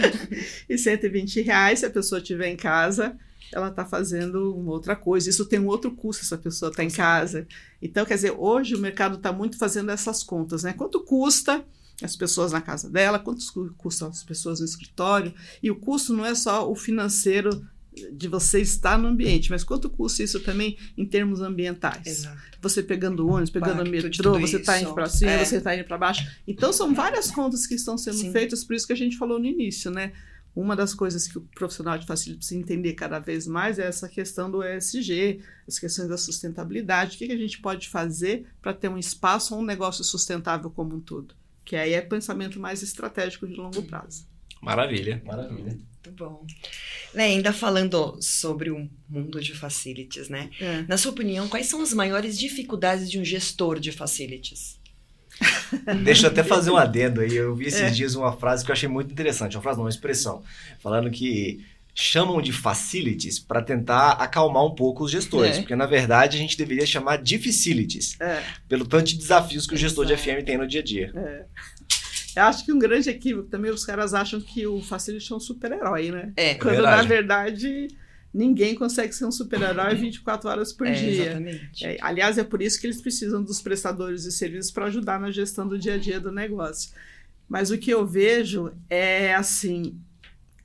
e 120 reais, se a pessoa estiver em casa, ela está fazendo uma outra coisa. Isso tem um outro custo se a pessoa está em casa. Então, quer dizer, hoje o mercado está muito fazendo essas contas, né? Quanto custa as pessoas na casa dela, quanto custam as pessoas no escritório, e o custo não é só o financeiro de você estar no ambiente, mas quanto custa isso também em termos ambientais? Exato. Você pegando ônibus, pegando metrô, você está indo para cima, é. você está indo para baixo. Então são várias contas que estão sendo Sim. feitas, por isso que a gente falou no início, né? Uma das coisas que o profissional de facilidade precisa entender cada vez mais é essa questão do ESG, as questões da sustentabilidade. O que, que a gente pode fazer para ter um espaço ou um negócio sustentável como um todo? Que aí é pensamento mais estratégico de longo prazo. Maravilha, maravilha. Muito bom. Né, ainda falando sobre o mundo de facilities, né? É. Na sua opinião, quais são as maiores dificuldades de um gestor de facilities? Deixa eu até fazer um adendo aí. Eu vi esses é. dias uma frase que eu achei muito interessante. Uma frase, não, uma expressão. Falando que chamam de facilities para tentar acalmar um pouco os gestores, é. porque na verdade a gente deveria chamar de facilities, é. pelo tanto de desafios que o gestor Exato. de FM tem no dia a dia. Eu acho que um grande equívoco também, os caras acham que o facility é um super-herói, né? É. Quando verdade. na verdade ninguém consegue ser um super-herói 24 horas por é, dia. Exatamente. É, aliás, é por isso que eles precisam dos prestadores de serviços para ajudar na gestão do dia a dia do negócio. Mas o que eu vejo é assim,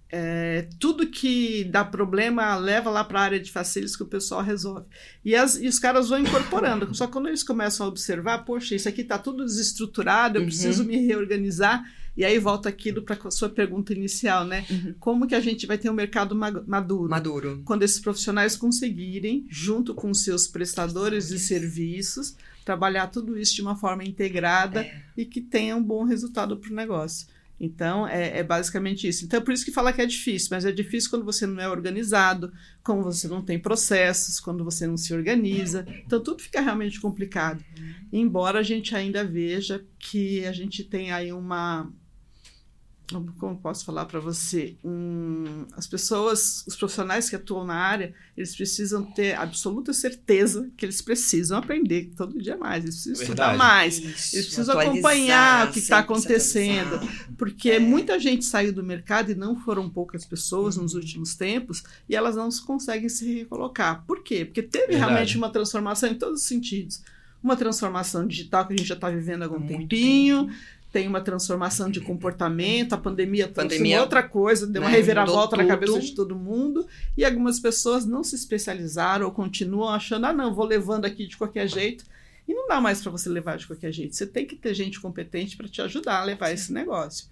é, tudo que dá problema leva lá para a área de facilities que o pessoal resolve. E, as, e, os caras vão incorporando. Só que quando eles começam a observar, poxa, isso aqui está tudo desestruturado, eu uhum. preciso me reorganizar. E aí volta aquilo para a sua pergunta inicial, né? Uhum. Como que a gente vai ter um mercado maduro? Maduro. Quando esses profissionais conseguirem, junto com seus prestadores de serviços, trabalhar tudo isso de uma forma integrada é. e que tenha um bom resultado para o negócio. Então, é, é, basicamente isso. Então, é por isso que fala que é difícil, mas é difícil quando você não é organizado, quando você não tem processos, quando você não se organiza. Então, tudo fica realmente complicado. Embora a gente ainda veja que a gente tem aí uma, como posso falar para você, um, as pessoas, os profissionais que atuam na área, eles precisam ter absoluta certeza que eles precisam aprender todo dia mais, eles precisam Verdade. estudar mais, Isso, eles precisam acompanhar o que está acontecendo, porque é. muita gente saiu do mercado e não foram poucas pessoas uhum. nos últimos tempos e elas não conseguem se recolocar. Por quê? Porque teve Verdade. realmente uma transformação em todos os sentidos. Uma transformação digital que a gente já está vivendo há algum Muito tempinho. Tempo tem uma transformação de comportamento, a pandemia pandemia, outra coisa, deu né, uma reviravolta na cabeça de todo mundo, e algumas pessoas não se especializaram ou continuam achando, ah, não, vou levando aqui de qualquer jeito. E não dá mais para você levar de qualquer jeito. Você tem que ter gente competente para te ajudar a levar esse negócio.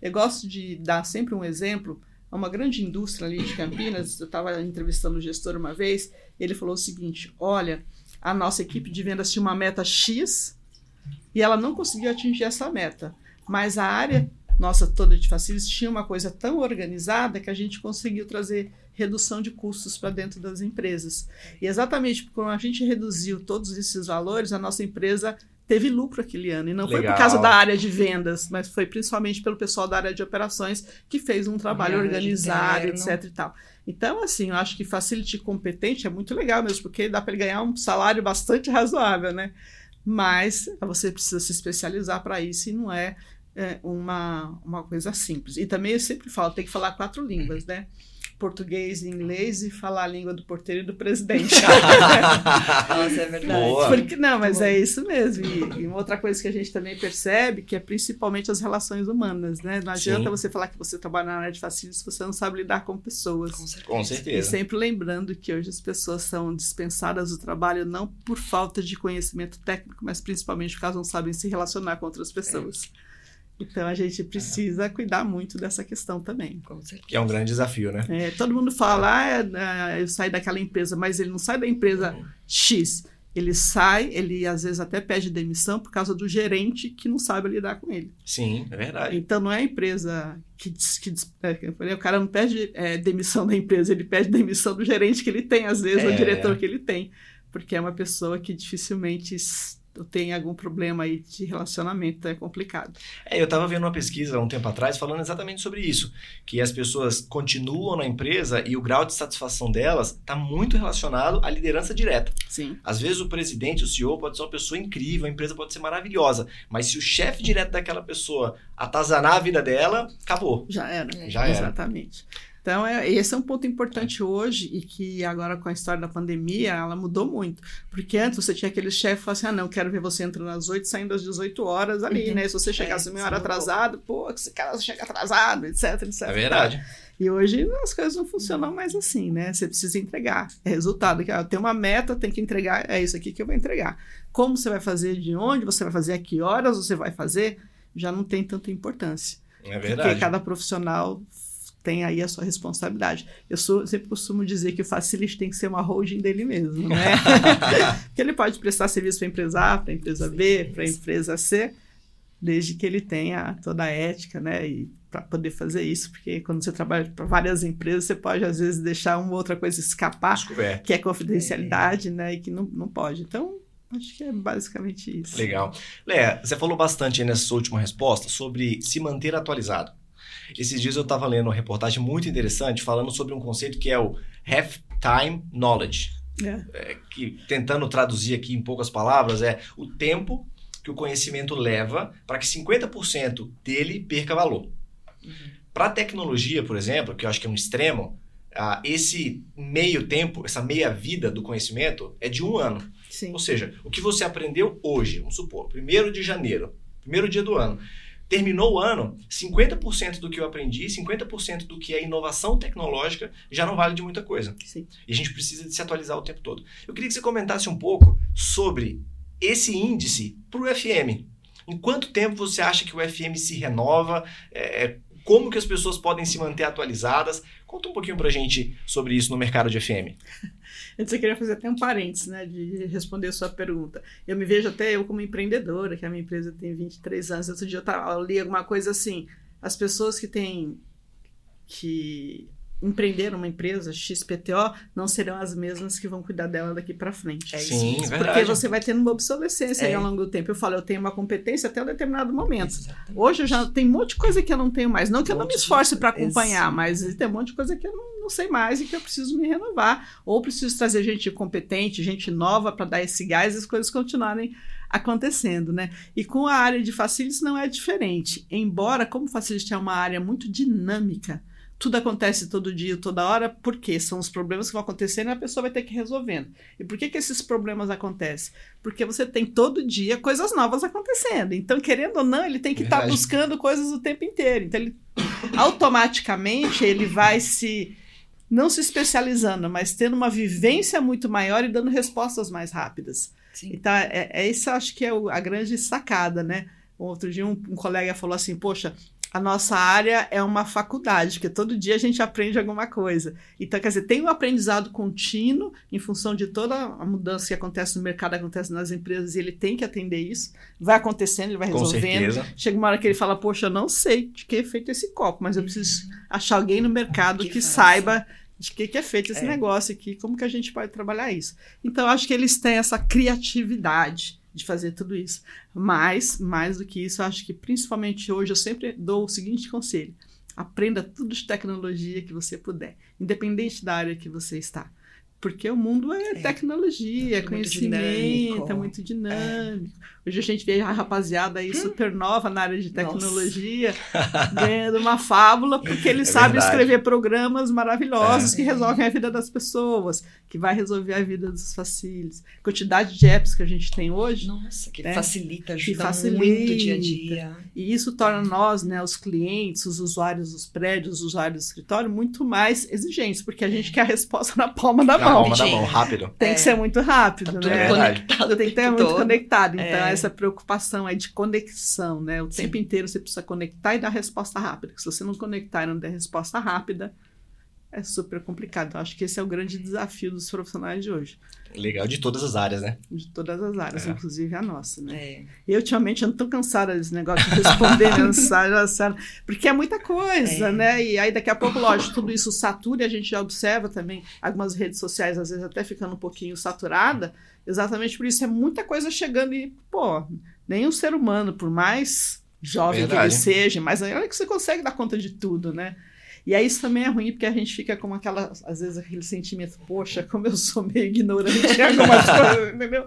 Eu gosto de dar sempre um exemplo. Uma grande indústria ali de Campinas, eu estava entrevistando o gestor uma vez, ele falou o seguinte: olha, a nossa equipe de vendas tinha uma meta X, e ela não conseguiu atingir essa meta. Mas a área nossa toda de facilities tinha uma coisa tão organizada que a gente conseguiu trazer redução de custos para dentro das empresas. E exatamente quando a gente reduziu todos esses valores, a nossa empresa teve lucro aquele ano. E não Legal. foi por causa da área de vendas, mas foi principalmente pelo pessoal da área de operações que fez um trabalho organizado, etc. e tal. Então, assim, eu acho que facility competente é muito legal mesmo, porque dá para ele ganhar um salário bastante razoável, né? Mas você precisa se especializar para isso e não é, é, uma, uma coisa simples. E também eu sempre falo, tem que falar quatro línguas, né? Português e inglês e falar a língua do porteiro e do presidente. Nossa, é verdade. Boa. Porque, não, mas é isso mesmo. E, e, uma outra coisa que a gente também percebe que é principalmente as relações humanas, né? Não adianta Sim. você falar que você trabalha na área de facilities se você não sabe lidar com pessoas. Com certeza. Com certeza. E sempre lembrando que hoje as pessoas são dispensadas do trabalho não por falta de conhecimento técnico, mas principalmente porque elas não sabem se relacionar com outras pessoas. É. Então a gente precisa é. cuidar muito dessa questão também. Que é um grande desafio, né? É, todo mundo fala, ah, é, é, eu saí daquela empresa, mas ele não sai da empresa uhum. X. Ele sai, ele às vezes até pede demissão por causa do gerente que não sabe lidar com ele. Sim, é verdade. Então não é a empresa que, que é, o cara não pede é, demissão da empresa, ele pede demissão do gerente que ele tem, às vezes, é. o diretor que ele tem. Porque é uma pessoa que dificilmente tem algum problema aí de relacionamento, é complicado. É, eu estava vendo uma pesquisa um tempo atrás falando exatamente sobre isso, que as pessoas continuam na empresa e o grau de satisfação delas está muito relacionado à liderança direta. Sim. Às vezes o presidente, o CEO pode ser uma pessoa incrível, a empresa pode ser maravilhosa, mas se o chefe direto daquela pessoa atazanar a vida dela, acabou. Já era. Já era. Exatamente. Então, é, esse é um ponto importante hoje e que agora com a história da pandemia, ela mudou muito. Porque antes você tinha aquele chefe que falava assim, ah, não, quero ver você entrando às 8 saindo às 18 horas ali, uhum. né? Se você chegasse é, meia hora atrasado, pô, esse cara chega atrasado, etc, etc. É verdade. E hoje as coisas não funcionam mais assim, né? Você precisa entregar. É resultado. Que, ah, tem uma meta, tem que entregar, é isso aqui que eu vou entregar. Como você vai fazer, de onde você vai fazer, a que horas você vai fazer, já não tem tanta importância. É verdade. Porque cada profissional tem aí a sua responsabilidade. Eu sou, sempre costumo dizer que o facility tem que ser uma holding dele mesmo, né? Porque ele pode prestar serviço para a empresa A, para a empresa B, para a empresa C, desde que ele tenha toda a ética, né? E para poder fazer isso, porque quando você trabalha para várias empresas, você pode às vezes deixar uma outra coisa escapar, Descoberto. que é confidencialidade, é. né? E que não, não pode. Então, Acho que é basicamente isso. Legal. Léa, você falou bastante nessa sua última resposta sobre se manter atualizado. Esses dias eu estava lendo uma reportagem muito interessante falando sobre um conceito que é o half-time knowledge. É. É, que, tentando traduzir aqui em poucas palavras, é o tempo que o conhecimento leva para que 50% dele perca valor. Uhum. Para a tecnologia, por exemplo, que eu acho que é um extremo, esse meio tempo, essa meia vida do conhecimento é de um ano. Sim. Ou seja, o que você aprendeu hoje, vamos supor, primeiro de janeiro, primeiro dia do ano, Terminou o ano, 50% do que eu aprendi, 50% do que é inovação tecnológica já não vale de muita coisa. Sim. E a gente precisa de se atualizar o tempo todo. Eu queria que você comentasse um pouco sobre esse índice para o FM. Em quanto tempo você acha que o FM se renova? É, como que as pessoas podem se manter atualizadas? Conta um pouquinho para a gente sobre isso no mercado de FM. Antes eu queria fazer até um parênteses, né, de responder a sua pergunta. Eu me vejo até eu como empreendedora, que a minha empresa tem 23 anos. Outro dia eu, tava, eu li alguma coisa assim, as pessoas que têm que empreender uma empresa XPTO não serão as mesmas que vão cuidar dela daqui para frente. É Sim, isso. Porque verdade. você vai tendo uma obsolescência é. ao longo do tempo. Eu falo, eu tenho uma competência até um determinado momento. Exatamente. Hoje eu já tenho um monte de coisa que eu não tenho mais. Não que um eu não me esforce para acompanhar, mas tem um monte de coisa que eu não, não, sei mais e que eu preciso me renovar. Ou preciso trazer gente competente, gente nova para dar esse gás e as coisas continuarem acontecendo, né? E com a área de facilities não é diferente. Embora, como facility é uma área muito dinâmica, tudo acontece todo dia, toda hora, porque são os problemas que vão acontecendo e a pessoa vai ter que ir resolvendo. E por que, que esses problemas acontecem? Porque você tem todo dia coisas novas acontecendo. Então, querendo ou não, ele tem que estar tá buscando coisas o tempo inteiro. Então, ele automaticamente ele vai se não se especializando, mas tendo uma vivência muito maior e dando respostas mais rápidas. Sim. Então, é, é isso acho que é o, a grande sacada, né? Outro dia um, um colega falou assim, poxa, a nossa área é uma faculdade, porque todo dia a gente aprende alguma coisa. Então, quer dizer, tem um aprendizado contínuo em função de toda a mudança que acontece no mercado, acontece nas empresas, e ele tem que atender isso. Vai acontecendo, ele vai resolvendo. Chega uma hora que ele fala, poxa, eu não sei de que é feito esse copo, mas eu preciso achar alguém no mercado que, que saiba de que, que é feito esse é. negócio aqui, como que a gente pode trabalhar isso. Então, eu acho que eles têm essa criatividade de fazer tudo isso. Mas, mais do que isso, acho que principalmente hoje eu sempre dou o seguinte conselho: aprenda tudo de tecnologia que você puder, independente da área que você está. Porque o mundo é, é tecnologia, é, é conhecimento, é muito dinâmico. É. Hoje a gente vê a rapaziada aí hum. super nova na área de tecnologia, ganhando uma fábula, porque eles é sabem escrever programas maravilhosos é. que resolvem a vida das pessoas, que vai resolver a vida dos facilities. Quantidade de apps que a gente tem hoje. Nossa, que né? facilita, ajuda que facilita. muito o dia a dia. E isso torna nós, né, os clientes, os usuários dos prédios, os usuários do escritório, muito mais exigentes, porque a gente quer a resposta na palma da mão mão. palma da mão, rápido. Tem é. que ser muito rápido, tá né? Conectado tem que ter muito conectado. Então, é. essa preocupação é de conexão, né? O Sim. tempo inteiro você precisa conectar e dar resposta rápida. Se você não conectar e não der resposta rápida, é super complicado. Então, acho que esse é o grande desafio dos profissionais de hoje. Legal, de todas as áreas, né? De todas as áreas, é. inclusive a nossa, né? É. Eu, ultimamente, eu não tô cansada desse negócio de responder mensagem, porque é muita coisa, é. né? E aí, daqui a pouco, lógico, tudo isso satura e a gente já observa também algumas redes sociais, às vezes, até ficando um pouquinho saturada, exatamente por isso. É muita coisa chegando e, pô, nenhum ser humano, por mais jovem Verdade. que ele seja, mas olha que você consegue dar conta de tudo, né? E aí isso também é ruim, porque a gente fica com aquela, às vezes, aquele sentimento, poxa, como eu sou meio ignorante em algumas coisas, entendeu?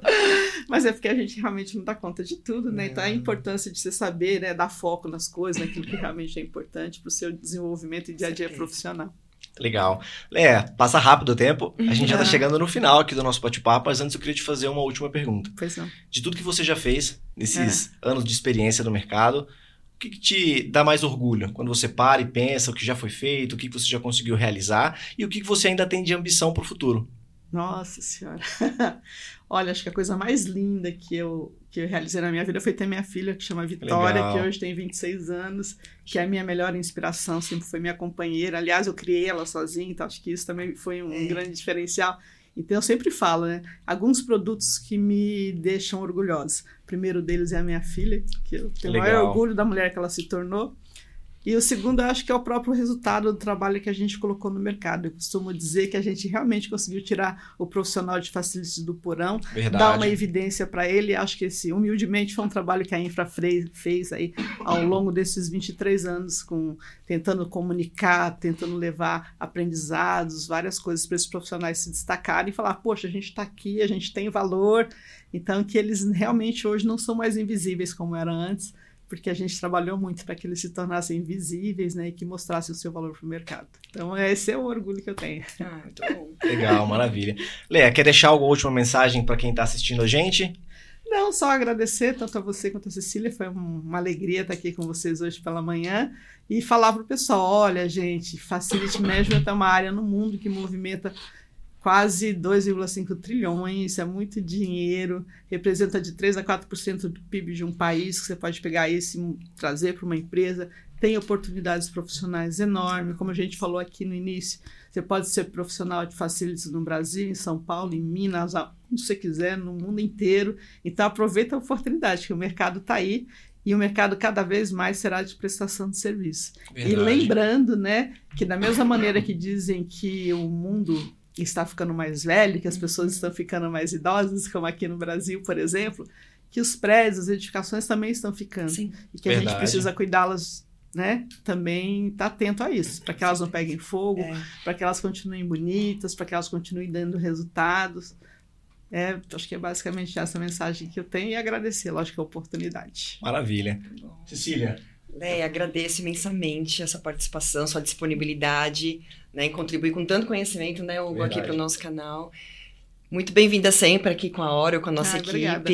Mas é porque a gente realmente não dá conta de tudo, né? Então a importância de você saber, né, dar foco nas coisas, naquilo que realmente é importante para o seu desenvolvimento e dia a dia profissional. Legal. Lé, passa rápido o tempo. A gente já está chegando no final aqui do nosso bate-papo, mas antes eu queria te fazer uma última pergunta. Pois não. De tudo que você já fez nesses é. anos de experiência no mercado, que, que te dá mais orgulho quando você para e pensa o que já foi feito, o que você já conseguiu realizar e o que você ainda tem de ambição para o futuro? Nossa Senhora! Olha, acho que a coisa mais linda que eu, que eu realizei na minha vida foi ter minha filha, que chama Vitória, Legal. que hoje tem 26 anos, que é a minha melhor inspiração, sempre foi minha companheira. Aliás, eu criei ela sozinha, então acho que isso também foi um é. grande diferencial. Então eu sempre falo, né? Alguns produtos que me deixam orgulhosos. O primeiro deles é a minha filha, que eu tenho Legal. o maior orgulho da mulher que ela se tornou. E o segundo, eu acho que é o próprio resultado do trabalho que a gente colocou no mercado. Eu costumo dizer que a gente realmente conseguiu tirar o profissional de facilities do porão, Verdade. dar uma evidência para ele. Acho que esse, humildemente, foi um trabalho que a Infra fez aí ao longo desses 23 anos, com, tentando comunicar, tentando levar aprendizados, várias coisas para esses profissionais se destacarem e falar: poxa, a gente está aqui, a gente tem valor. Então, que eles realmente hoje não são mais invisíveis como era antes porque a gente trabalhou muito para que eles se tornassem visíveis né, e que mostrassem o seu valor para o mercado. Então, esse é o orgulho que eu tenho. Ah, muito bom. Legal, maravilha. Leia, quer deixar alguma última mensagem para quem está assistindo a gente? Não, só agradecer tanto a você quanto a Cecília. Foi uma alegria estar aqui com vocês hoje pela manhã e falar para o pessoal: olha, gente, Facility Management é uma área no mundo que movimenta quase 2,5 trilhões, é muito dinheiro, representa de 3 a 4% do PIB de um país, que você pode pegar esse e trazer para uma empresa, tem oportunidades profissionais enormes, como a gente falou aqui no início, você pode ser profissional de facilities no Brasil, em São Paulo, em Minas, onde você quiser, no mundo inteiro, então aproveita a oportunidade, que o mercado está aí, e o mercado cada vez mais será de prestação de serviço. Verdade. E lembrando, né, que da mesma maneira que dizem que o mundo está ficando mais velho, que as pessoas estão ficando mais idosas, como aqui no Brasil, por exemplo, que os prédios, as edificações também estão ficando. Sim. E que a gente Verdade. precisa cuidá-las, né? Também estar atento a isso, para que elas não peguem fogo, É. para que elas continuem bonitas, para que elas continuem dando resultados. É, acho que é basicamente essa mensagem que eu tenho e agradecer, lógico, a oportunidade. Maravilha. Cecília, Leia, agradeço imensamente essa participação, sua disponibilidade, né, em contribuir com tanto conhecimento, né, Hugo, aqui Verdade. para o nosso canal. Muito bem-vinda sempre aqui com a Oreo, com a nossa Ah, equipe. obrigada.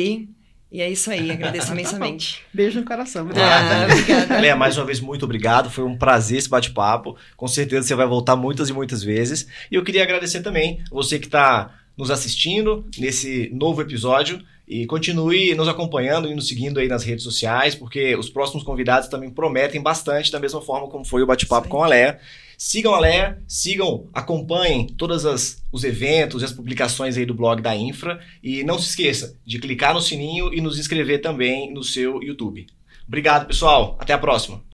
E é isso aí, agradeço imensamente. Beijo no coração. Ah, Obrigada. obrigada. Léa, mais uma vez, muito obrigado. Foi um prazer esse bate-papo. Com certeza você vai voltar muitas e muitas vezes. E eu queria agradecer também você que está nos assistindo nesse novo episódio. E continue nos acompanhando e nos seguindo aí nas redes sociais, porque os próximos convidados também prometem bastante, da mesma forma como foi o bate-papo com a Léa. Sigam a Léa, sigam, acompanhem todos os eventos e as publicações aí do blog da Infra. E não se esqueça de clicar no sininho e nos inscrever também no seu YouTube. Obrigado, pessoal. Até a próxima.